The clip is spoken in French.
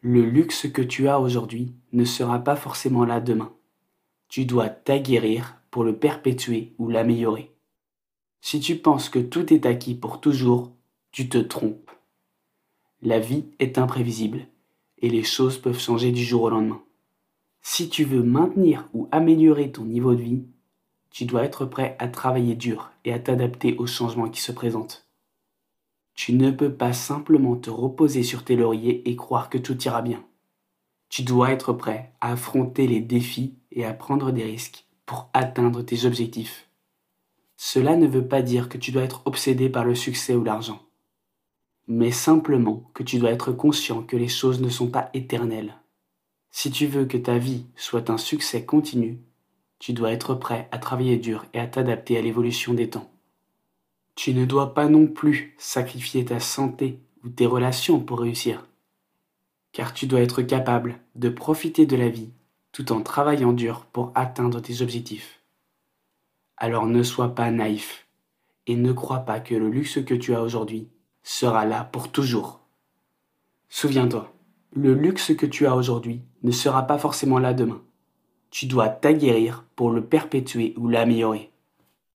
Le luxe que tu as aujourd'hui ne sera pas forcément là demain. Tu dois t'aguerrir pour le perpétuer ou l'améliorer. Si tu penses que tout est acquis pour toujours, tu te trompes. La vie est imprévisible et les choses peuvent changer du jour au lendemain. Si tu veux maintenir ou améliorer ton niveau de vie, tu dois être prêt à travailler dur et à t'adapter aux changements qui se présentent. Tu ne peux pas simplement te reposer sur tes lauriers et croire que tout ira bien. Tu dois être prêt à affronter les défis et à prendre des risques pour atteindre tes objectifs. Cela ne veut pas dire que tu dois être obsédé par le succès ou l'argent, mais simplement que tu dois être conscient que les choses ne sont pas éternelles. Si tu veux que ta vie soit un succès continu, tu dois être prêt à travailler dur et à t'adapter à l'évolution des temps. Tu ne dois pas non plus sacrifier ta santé ou tes relations pour réussir. Car tu dois être capable de profiter de la vie tout en travaillant dur pour atteindre tes objectifs. Alors ne sois pas naïf et ne crois pas que le luxe que tu as aujourd'hui sera là pour toujours. Souviens-toi, le luxe que tu as aujourd'hui ne sera pas forcément là demain. Tu dois t'aguerrir pour le perpétuer ou l'améliorer.